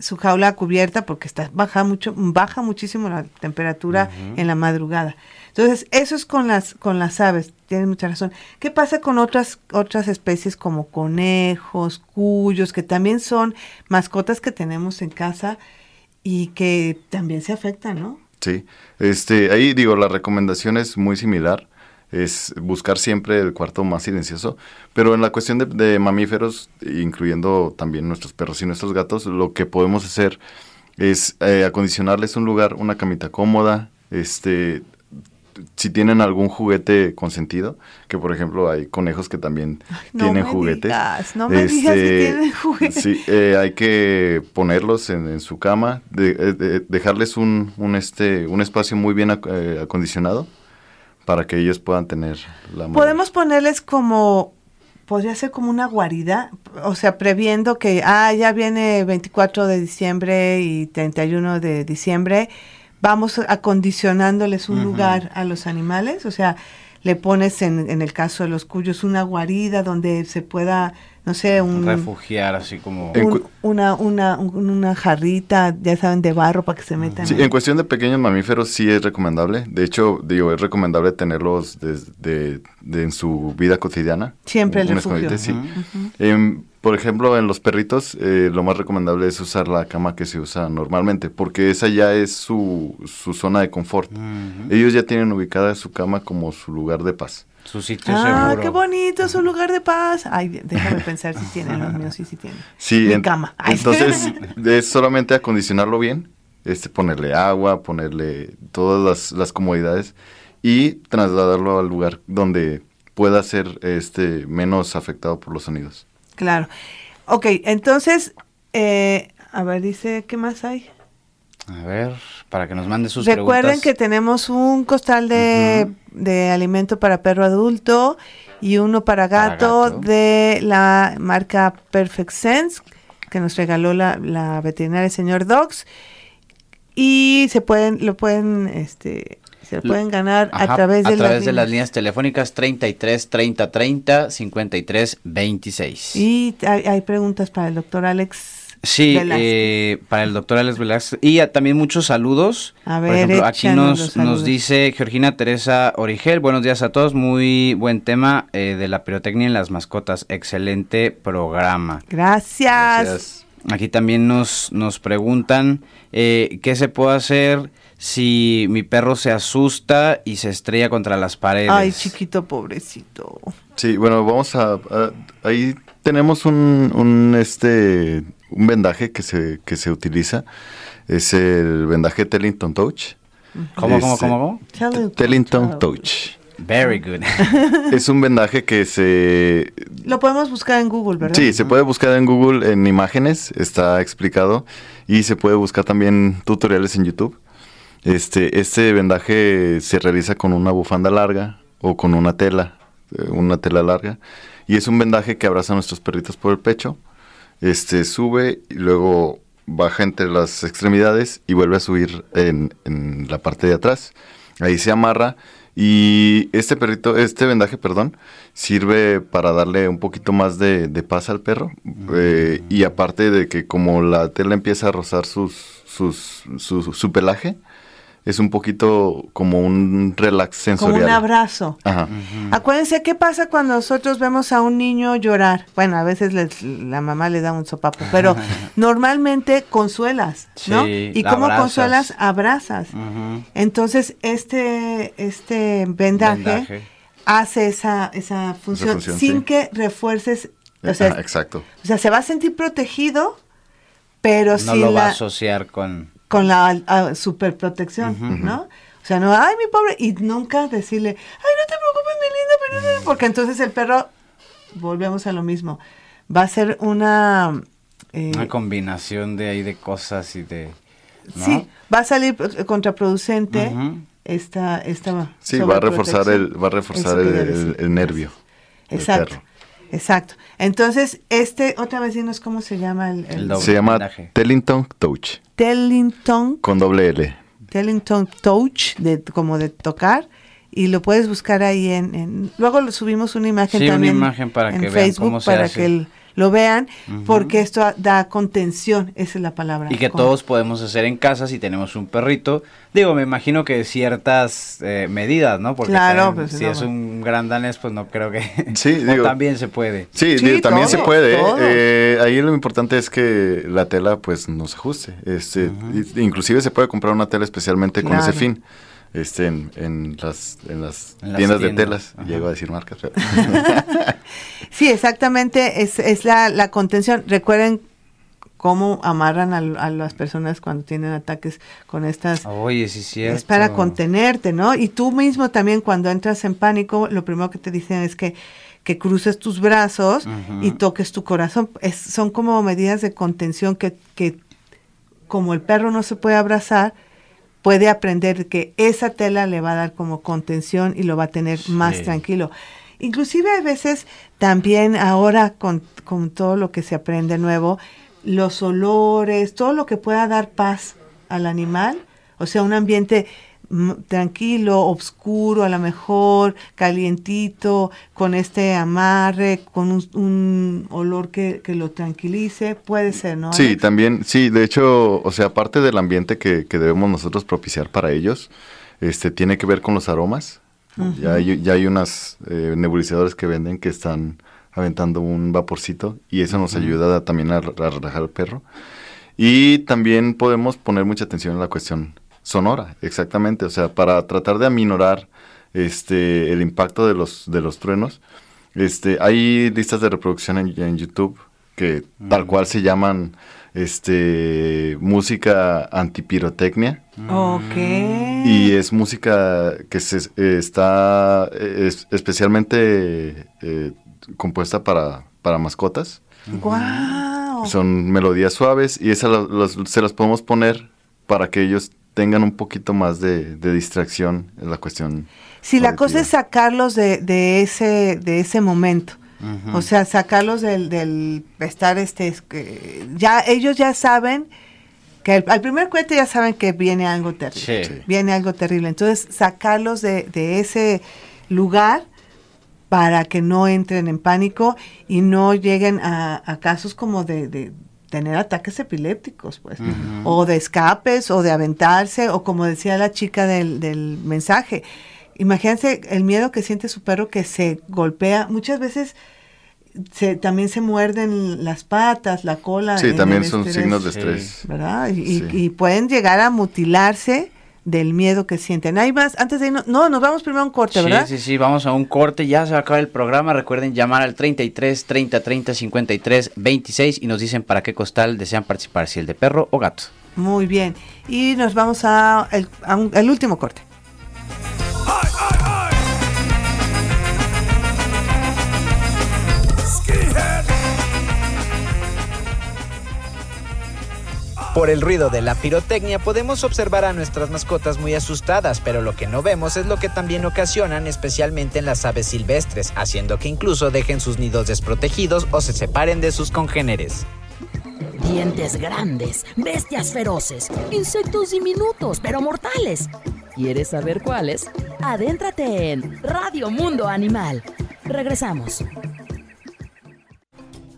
su jaula cubierta porque está baja mucho, baja muchísimo la temperatura en la madrugada. Entonces, eso es con las, con las aves, tienen mucha razón. ¿Qué pasa con otras, otras especies como conejos, cuyos, que también son mascotas que tenemos en casa y que también se afectan, ¿no? Sí, este, ahí digo, la recomendación es muy similar, es buscar siempre el cuarto más silencioso, pero en la cuestión de, de mamíferos, incluyendo también nuestros perros y nuestros gatos, lo que podemos hacer es eh, acondicionarles un lugar, una camita cómoda, este, si tienen algún juguete consentido, que por ejemplo hay conejos que también no tienen me juguetes. digas, no me digas que tienen juguetes. Sí, eh, hay que ponerlos en, en su cama, de- eh, de- dejarles un, un, este, un espacio muy bien ac- eh, acondicionado para que ellos puedan tener la. Podemos ponerles como, podría ser como una guarida, o sea, previendo que, ah, ya viene 24 de diciembre y 31 de diciembre, vamos acondicionándoles un lugar a los animales, o sea, le pones en, en el caso de los cuyos una guarida donde se pueda, no sé, un, refugiar así como... Un- una, una, un- una jarrita, ya saben, de barro para que se metan. Sí, ahí. en cuestión de pequeños mamíferos sí es recomendable. De hecho, digo, es recomendable tenerlos desde de- en su vida cotidiana. Siempre el Un refugio. escondite, sí. Por ejemplo, en los perritos, eh, lo más recomendable es usar la cama que se usa normalmente, porque esa ya es su, su zona de confort. Ellos ya tienen ubicada su cama como su lugar de paz. Su sitio Ah, seguro. qué bonito, es un lugar de paz. Ay, déjame pensar si tienen, los míos sí, sí tienen. Sí, Mi en- cama. Ay. entonces es solamente acondicionarlo bien, este, ponerle agua, ponerle todas las, las comodidades y trasladarlo al lugar donde pueda ser este menos afectado por los sonidos. Claro. Ok, entonces, eh, a ver, dice, ¿qué más hay? A ver, para que nos mande sus Recuerden preguntas. que tenemos un costal de, de alimento para perro adulto y uno para Para gato, de la marca Perfect Sense que nos regaló la, la veterinaria señor Dogs y se pueden lo pueden este se lo pueden ganar Ajá, a través de, a través las, de las líneas. líneas telefónicas 33 30 30 53 26. Y hay, hay preguntas para el doctor Alex. Sí, eh, para el doctor Alex Velázquez. Y también muchos saludos. A Por ver, ejemplo, aquí nos, nos dice Georgina Teresa Origel. Buenos días a todos. Muy buen tema eh, de la pirotecnia en las mascotas. Excelente programa. Gracias. Aquí también nos, nos preguntan eh, qué se puede hacer si mi perro se asusta y se estrella contra las paredes. Ay, chiquito, pobrecito. Sí, bueno, vamos a, a- ahí tenemos un, un, este un vendaje que se que se utiliza es el vendaje Tellington Touch. ¿Cómo, cómo, Este, cómo, cómo? Chale, Tellington. Touch. Very good. Es un vendaje que se Lo podemos buscar en Google, ¿verdad? Sí, se puede buscar en Google en imágenes, está explicado, y se puede buscar también tutoriales en YouTube. Este, este vendaje se realiza con una bufanda larga o con una tela, eh, una tela larga, y es un vendaje que abraza a nuestros perritos por el pecho, este, sube y luego baja entre las extremidades y vuelve a subir en, en la parte de atrás. Ahí se amarra y este perrito, este vendaje, perdón, sirve para darle un poquito más de, de paz al perro. eh, y aparte de que como la tela empieza a rozar sus, sus, su, su pelaje, es un poquito como un relax Como sensorial. un abrazo. Ajá. Acuérdense, ¿qué pasa cuando nosotros vemos a un niño llorar? Bueno, a veces les- la mamá le da un sopapo, pero normalmente consuelas, ¿no? Sí, ¿Y abrazas. consuelas? Abrazas. Entonces, este, este vendaje, Vendaje. hace esa, esa función, función, sin sí. que refuerces, o sea, Ajá, exacto. o sea, se va a sentir protegido, pero No sin lo va a asociar con... con la superprotección, ¿no? O sea, no, ay, mi pobre, y nunca decirle, ay, no te preocupes, mi linda, pero no", porque entonces el perro, volvemos a lo mismo, va a ser una... eh, Una combinación de ahí de cosas y de... ¿no? Sí, va a salir contraproducente esta, esta Sí, va a reforzar el, va a reforzar el, nervio. del Exacto, perro. Exacto. Entonces, este, otra vez dinos cómo se llama el, el El doble. Se llama vendaje. Tellington Touch, Tellington, con doble L. Tellington Touch, de, como de tocar, y lo puedes buscar ahí en, en- luego lo subimos una imagen Sí, una también imagen para en que vean Facebook cómo se para hace. que el- lo vean, porque esto da contención, esa es la palabra. Y que con- todos podemos hacer en casa si tenemos un perrito. Digo, me imagino que ciertas eh, medidas, ¿no? Porque Claro, también, pues, si no, es bueno. un gran danés, pues no creo que... Sí, digo- también se puede. Sí, Sí, digo, también se puede. todos. eh, ahí lo importante es que la tela pues nos ajuste. Este, Inclusive se puede comprar una tela especialmente con ese fin. Este, en, en las, en las En las tiendas de telas. ajá. Llego a decir marcas. pero- Sí, exactamente, es, es la, la contención. Recuerden cómo amarran a, a las personas cuando tienen ataques con estas... Oye, sí cierto. Es para contenerte, ¿no? Y tú mismo también cuando entras en pánico, lo primero que te dicen es que, que cruces tus brazos y toques tu corazón. Es- son como medidas de contención que, que como el perro no se puede abrazar, puede aprender que esa tela le va a dar como contención y lo va a tener más tranquilo. Inclusive a veces también ahora con, con todo lo que se aprende nuevo, los olores, todo lo que pueda dar paz al animal, o sea, un ambiente tranquilo, oscuro, a lo mejor calientito, con este amarre, con un, un olor que, que lo tranquilice, puede ser, ¿no? Sí, también, sí, de hecho, o sea, aparte del ambiente que, que debemos nosotros propiciar para ellos, este, tiene que ver con los aromas. ya, hay, ya hay unas eh, nebulizadores que venden que están aventando un vaporcito y eso nos ayuda a- también a, a relajar al perro. Y también podemos poner mucha atención en la cuestión sonora, exactamente, o sea, para tratar de aminorar este, el impacto de los, de los truenos. Este, hay listas de reproducción en, en YouTube que tal cual se llaman este, música antipirotecnia. Ok. Y es música que se, eh, está es- especialmente eh, compuesta para, para mascotas. ¡Guau! Son melodías suaves y esas se las podemos poner para que ellos tengan un poquito más de, de distracción en la cuestión. Si la auditiva. cosa es sacarlos de, de ese de ese momento. O sea, sacarlos del, del estar este ya ellos ya saben que al, al primer cohete ya saben que viene algo terrible. Sí. Viene algo terrible. Entonces, sacarlos de, de ese lugar para que no entren en pánico y no lleguen a, a casos como de, de tener ataques epilépticos, pues, o de escapes, o de aventarse, o como decía la chica del, del mensaje. Imagínense el miedo que siente su perro que se golpea. Muchas veces se, también se muerden las patas, la cola. Sí, en también son estrés, signos de estrés. ¿Verdad? Y, y- Sí. y pueden llegar a mutilarse del miedo que sienten. Hay más, antes de irnos, no, nos vamos primero a un corte, Sí, ¿verdad? sí, sí, vamos a un corte, ya se va a acabar el programa, recuerden llamar al 33 30 30 53 26 y nos dicen para qué costal desean participar, si el de perro o gato. Muy bien. Y nos vamos a el, a un- el último corte. Por el ruido de la pirotecnia podemos observar a nuestras mascotas muy asustadas, pero lo que no vemos es lo que también ocasionan especialmente en las aves silvestres, haciendo que incluso dejen sus nidos desprotegidos o se separen de sus congéneres. Dientes grandes, bestias feroces, insectos diminutos pero mortales. ¿Quieres saber cuáles? Adéntrate en Radio Mundo Animal. Regresamos.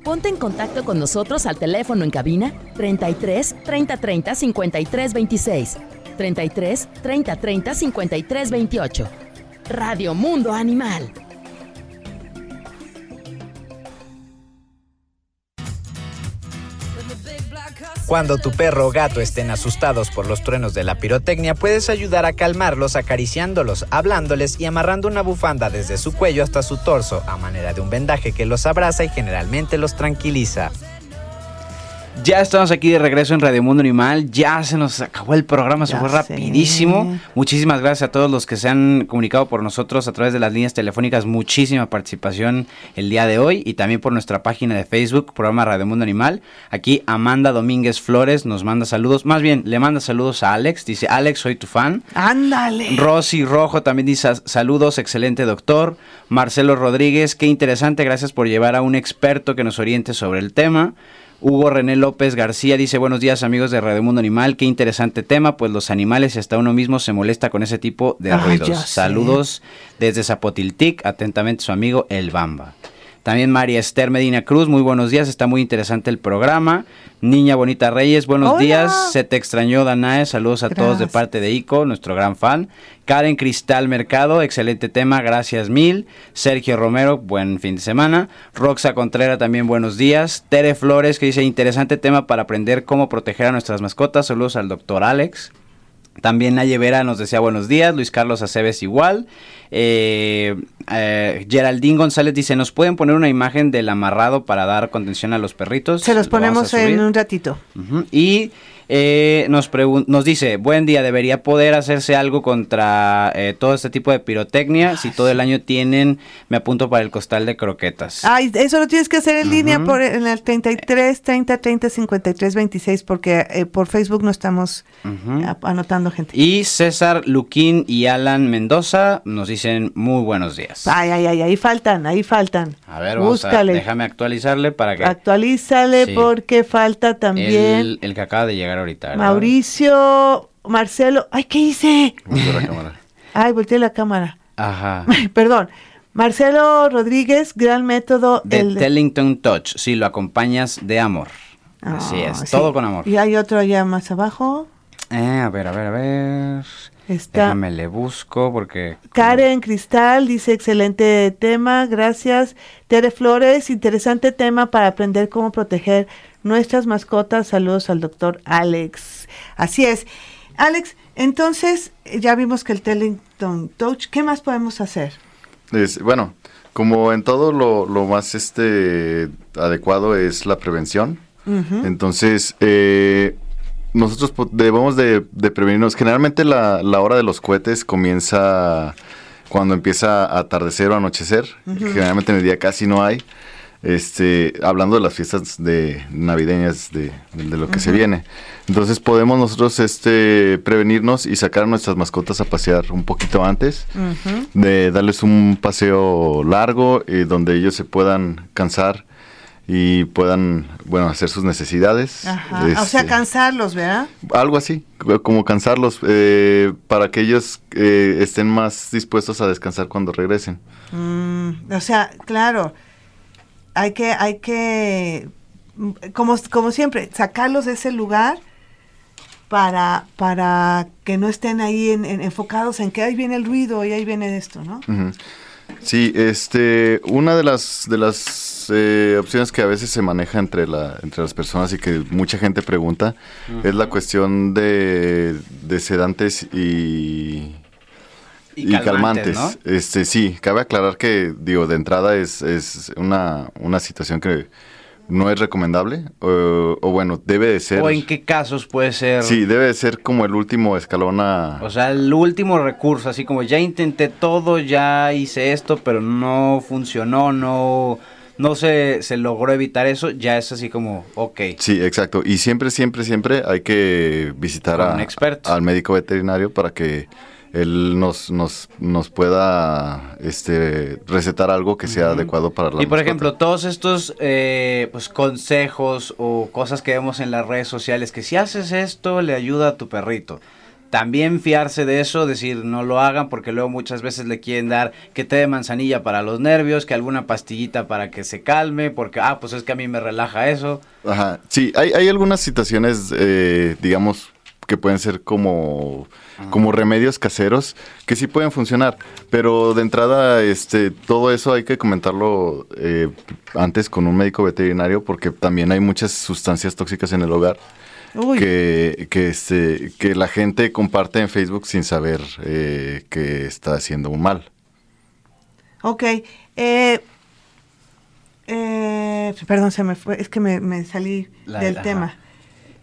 Ponte en contacto con nosotros al teléfono en cabina 33 30 30 53 26 33 30 30 53 28. Radio Mundo Animal. Cuando tu perro o gato estén asustados por los truenos de la pirotecnia, puedes ayudar a calmarlos acariciándolos, hablándoles y amarrando una bufanda desde su cuello hasta su torso, a manera de un vendaje que los abraza y generalmente los tranquiliza. Ya estamos aquí de regreso en Radio Mundo Animal. Ya se nos acabó el programa, se Ya fue sé. rapidísimo. Muchísimas gracias a todos los que se han comunicado por nosotros a través de las líneas telefónicas. Muchísima participación el día de hoy y también por nuestra página de Facebook, programa Radio Mundo Animal. Aquí Amanda Domínguez Flores nos manda saludos. Más bien, le manda saludos a Alex. Dice, Alex, soy tu fan. Ándale. Rosy Rojo también dice saludos, excelente doctor. Marcelo Rodríguez, qué interesante, gracias por llevar a un experto que nos oriente sobre el tema. Hugo René López García dice buenos días amigos de Radio Mundo Animal, qué interesante tema, pues los animales y hasta uno mismo se molesta con ese tipo de Ay, ruidos. sé. Saludos desde Zapotiltic, atentamente su amigo El Bamba. También María Esther Medina Cruz, muy buenos días, está muy interesante el programa. Niña Bonita Reyes, buenos Hola. días, se te extrañó Danae, saludos a todos de parte de ICO, nuestro gran fan. Karen Cristal Mercado, excelente tema, gracias mil. Sergio Romero, buen fin de semana. Roxa Contrera también buenos días. Tere Flores que dice interesante tema para aprender cómo proteger a nuestras mascotas. Saludos al doctor Alex. También Naye Vera nos decía buenos días, Luis Carlos Aceves igual. Eh, eh, Geraldine González dice, ¿nos pueden poner una imagen del amarrado para dar contención a los perritos? Se los Lo ponemos en un ratito. Y eh, nos, nos dice, buen día, ¿debería poder hacerse algo contra eh, todo este tipo de pirotecnia? Si todo el año tienen, me apunto para el costal de croquetas. Ay, eso lo tienes que hacer en línea por en el 33 30 30 53 26 porque eh, por Facebook no estamos Ujú. a- anotando gente. Y César Luquín y Alan Mendoza nos dicen muy buenos días. Ay, ay, ay, ahí faltan, ahí faltan. A ver, vamos a- Búscale. déjame actualizarle para que Actualízale Sí. porque falta también el, el que acaba de llegar ahorita. ¿verdad? Mauricio, Marcelo. Ay, ¿qué hice? Volvió la cámara. Ay, volteé la cámara. Ajá. Perdón. Marcelo Rodríguez, gran método. De el- Tellington Touch, si lo acompañas de amor. Así Ah, es, sí. todo con amor. Y hay otro allá más abajo. Eh, a ver, a ver, a ver. Está Déjame le busco porque. Karen Cristal dice excelente tema, gracias. Tere Flores, interesante tema para aprender cómo proteger nuestras mascotas. Saludos al doctor Alex. Así es. Alex, entonces eh, ya vimos que el Tellington Touch, ¿qué más podemos hacer? Es- bueno, como en todo lo, lo más este adecuado es la prevención. Entonces, eh, nosotros debemos de, de prevenirnos. Generalmente la, la hora de los cohetes comienza cuando empieza a atardecer o anochecer. Generalmente en el día casi no hay. Este, hablando de las fiestas de navideñas de, de lo que se viene. Entonces podemos nosotros este prevenirnos y sacar a nuestras mascotas a pasear un poquito antes de darles un paseo largo eh, donde ellos se puedan cansar y puedan, bueno, hacer sus necesidades. Ajá. O sea, Este, cansarlos, ¿verdad? algo así, co- como cansarlos eh, para que ellos eh, estén más dispuestos a descansar cuando regresen. Mm, o sea, claro, hay que, hay que, como, como siempre, sacarlos de ese lugar para, para que no estén ahí en- en- enfocados en que ahí viene el ruido y ahí viene esto, ¿no? Ujú. Sí, este, una de las de las eh, opciones que a veces se maneja entre la entre las personas y que mucha gente pregunta es la cuestión de, de sedantes y y, calmantes. ¿no? Este, sí, cabe aclarar que digo de entrada es, es una, una situación que no es recomendable o, o bueno debe de ser. ¿O en qué casos puede ser? Sí, debe de ser como el último escalón a. O sea, el último recurso, así como ya intenté todo, ya hice esto, pero no funcionó, no, no se, se logró evitar eso, ya es así como, ok. Sí, exacto. Y siempre, siempre, siempre hay que visitar a- un experto. al médico veterinario para que él nos, nos, nos pueda este, recetar algo que sea adecuado para la Y por mascota. ejemplo, todos estos eh, pues, consejos o cosas que vemos en las redes sociales, que si haces esto le ayuda a tu perrito. También fiarse de eso, decir no lo hagan porque luego muchas veces le quieren dar que té de manzanilla para los nervios, que alguna pastillita para que se calme, porque ah, pues es que a mí me relaja eso. Ajá. Sí, hay, hay algunas situaciones, eh, digamos, que pueden ser como, como remedios caseros que sí pueden funcionar. Pero de entrada, este, todo eso hay que comentarlo eh, antes con un médico veterinario porque también hay muchas sustancias tóxicas en el hogar Uy, que, que, este, que la gente comparte en Facebook sin saber eh, que está haciendo un mal. ok. Eh, eh, perdón, se me fue, es que me, me salí La- del ajá. tema.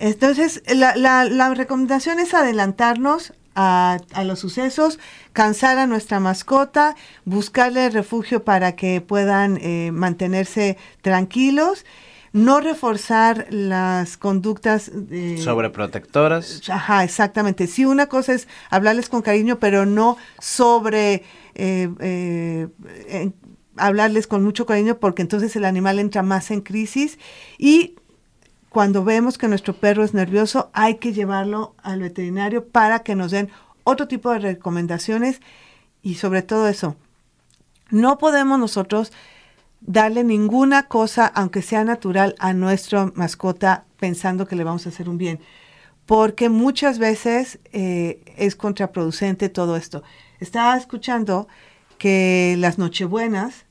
Entonces, la, la- la recomendación es adelantarnos a, a los sucesos, cansar a nuestra mascota, buscarle refugio para que puedan eh, mantenerse tranquilos, no reforzar las conductas de, Sobreprotectoras. Ajá, exactamente. Sí, una cosa es hablarles con cariño, pero no sobre eh, eh, hablarles con mucho cariño, porque entonces el animal entra más en crisis. Y cuando vemos que nuestro perro es nervioso, hay que llevarlo al veterinario para que nos den otro tipo de recomendaciones y sobre todo eso. No podemos nosotros darle ninguna cosa, aunque sea natural, a nuestra mascota pensando que le vamos a hacer un bien, porque muchas veces eh, es contraproducente todo esto. Estaba escuchando que las nochebuenas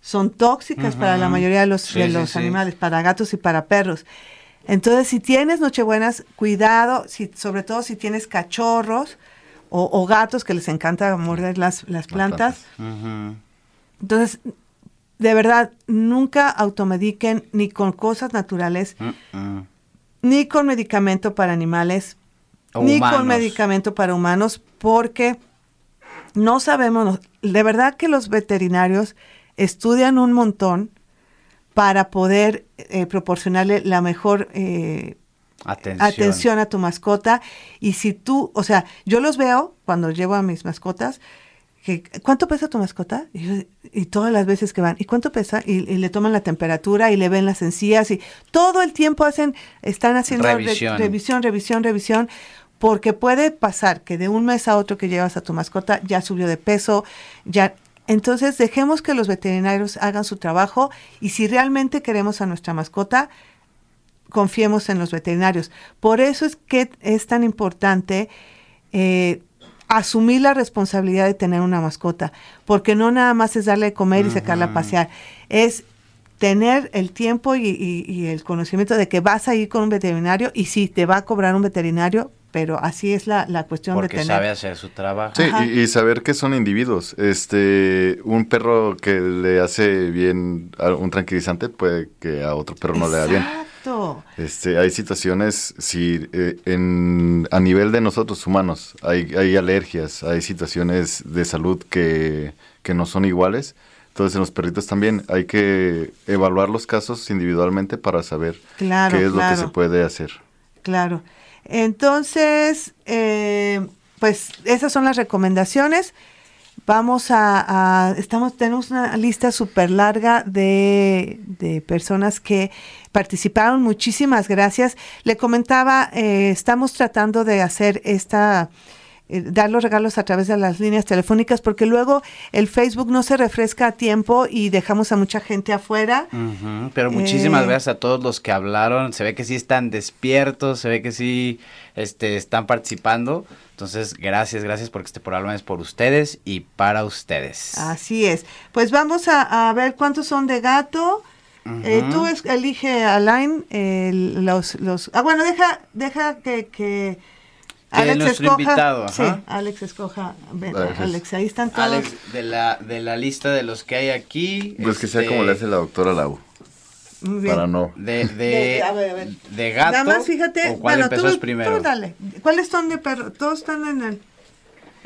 son tóxicas para la mayoría de los, Sí, de los sí. animales, para gatos y para perros. Entonces, si tienes nochebuenas, cuidado, si, sobre todo si tienes cachorros o, o gatos que les encanta morder las, las plantas. Entonces, de verdad, nunca automediquen ni con cosas naturales, Mm-mm. ni con medicamento para animales, O ni humanos. con medicamento para humanos, porque no sabemos, de verdad que los veterinarios estudian un montón para poder eh, proporcionarle la mejor eh, Atención. atención a tu mascota. Y si tú, o sea, yo los veo cuando llevo a mis mascotas, que, ¿cuánto pesa tu mascota? Y, y todas las veces que van, ¿y cuánto pesa? Y, y le toman la temperatura y le ven las encías y todo el tiempo hacen, están haciendo re- Revisión. revisión, revisión, revisión, porque puede pasar que de un mes a otro que llevas a tu mascota ya subió de peso, ya... Entonces dejemos que los veterinarios hagan su trabajo y si realmente queremos a nuestra mascota, confiemos en los veterinarios. Por eso es que es tan importante eh, asumir la responsabilidad de tener una mascota, porque no nada más es darle de comer y sacarla a pasear, es tener el tiempo y, y- y el conocimiento de que vas a ir con un veterinario y sí, te va a cobrar un veterinario, pero así es la, la cuestión Porque de tener. sabe hacer su trabajo. Sí, y, y saber que son individuos. Este, un perro que le hace bien a un tranquilizante puede que a otro perro no le haga bien. Exacto. Este, hay situaciones, si eh, en, a nivel de nosotros humanos hay, hay alergias, hay situaciones de salud que, que no son iguales. Entonces en los perritos también hay que evaluar los casos individualmente para saber Claro, qué es lo que se puede hacer. Claro. Entonces, eh, pues esas son las recomendaciones. Vamos a, estamos, tenemos una lista súper larga de, de personas que participaron. Muchísimas gracias. Le comentaba, eh, estamos tratando de hacer esta, eh, dar los regalos a través de las líneas telefónicas porque luego el Facebook no se refresca a tiempo y dejamos a mucha gente afuera. Pero muchísimas Eh, gracias a todos los que hablaron. Se ve que sí están despiertos, se ve que sí este, están participando. Entonces, gracias, gracias porque este programa es por ustedes y para ustedes. Así es. Pues vamos a, a ver cuántos son de gato. Eh, tú es- elige, Alain, los, los... Ah, bueno, deja, deja que, que Alex nuestro escoja. invitado, Sí, ajá. Alex escoja. Ven, Alex. Alex, ahí están todos. Alex, de la, de la lista de los que hay aquí. Pues que sea este, como le hace la doctora Lau, Muy bien. para no. De, de, De- a ver, a ver. de gato. Nada más fíjate, ¿o ¿Cuál bueno, empezó tú, primero? tú dale. ¿Cuáles son de perro? ¿Todos están en el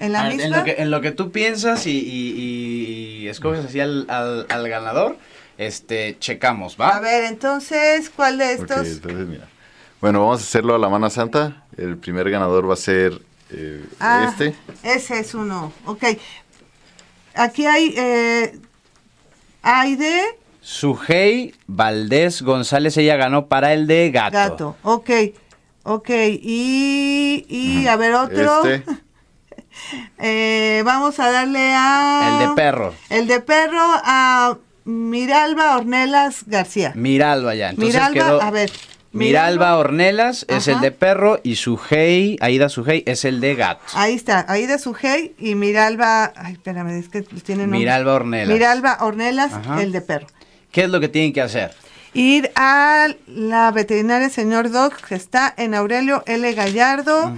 en la Ah, misma? en, lo que, en lo que tú piensas y, y- y escoges así al, al, al ganador, este, checamos, ¿va? A ver, entonces, ¿cuál de Ok, estos? entonces mira. Bueno, vamos a hacerlo a la mano santa. El primer ganador va a ser eh, Ah, este. Ese es uno. Ok. Aquí hay eh, Aide Sujei Valdés González, ella ganó para el de gato. Gato. Ok. Ok. Y, y a ver, otro. Este. Eh, vamos a darle a. El de perro. El de perro a Miralba Ornelas García. Miralba ya. Entonces Miralba, quedó a ver. Miralba Ornelas es Ajá. el de perro y Sujei, Aida Sujei es el de gato. Ahí está, Aida Sujei y Miralba, ay, espérame, es que tienen. Miralba Ornelas. Miralba Ornelas, Ajá. el de perro. ¿Qué es lo que tienen que hacer? Ir a la veterinaria señor Dog, que está en Aurelio L. Gallardo.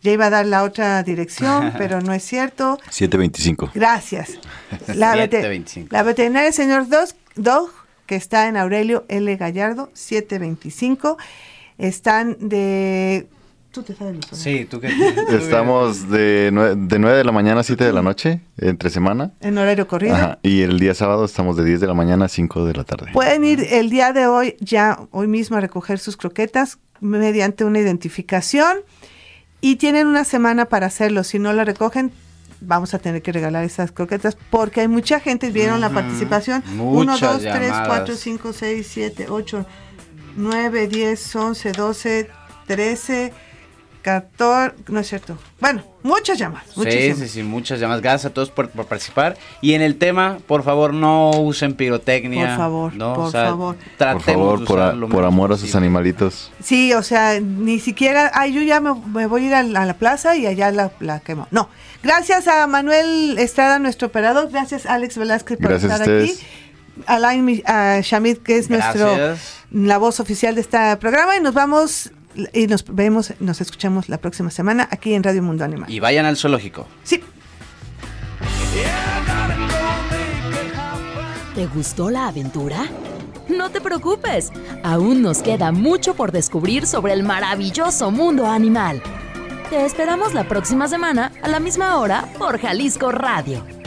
Ya iba a dar la otra dirección, pero no es cierto. 725. Gracias. La, vete- 725. la veterinaria señor Dog, Dog, que está en Aurelio L. Gallardo, 725. Están de... Tú te sabes los. Sí, tú que Estamos de, nue- de 9 de la mañana a 7 de la noche, entre semana. En horario corrido. Ajá, Y el día sábado estamos de 10 de la mañana a 5 de la tarde. Pueden ir el día de hoy, ya hoy mismo, a recoger sus croquetas mediante una identificación y tienen una semana para hacerlo. Si no la recogen, vamos a tener que regalar esas croquetas porque hay mucha gente, vieron la participación. 1, Muchas 2, 3, llamadas. 4, 5, 6, 7, 8, 9, 10, 11, 12, 13, 14, no es cierto. Bueno, muchas llamadas. Sí, muchísimas. sí, sí, muchas llamadas. Gracias a todos por, por participar. Y en el tema, por favor, no usen pirotecnia. Por favor, ¿no? por O sea, favor. Por Tratemos favor, de por, a- por amor a sus animalitos. Sí, o sea, ni siquiera, ay, yo ya me, me voy a ir a la, a la plaza y allá la, la quemo. No, gracias a Manuel Estrada, nuestro operador, gracias a Alex Velázquez por Gracias a estar aquí, ustedes. Alain Mi- a Shamid, que es nuestro la voz oficial de este programa, y nos vamos y nos vemos, nos escuchamos la próxima semana aquí en Radio Mundo Animal. Y vayan al zoológico. Sí. ¿Te gustó la aventura? No te preocupes, aún nos queda mucho por descubrir sobre el maravilloso mundo animal. Te esperamos la próxima semana a la misma hora por Jalisco Radio.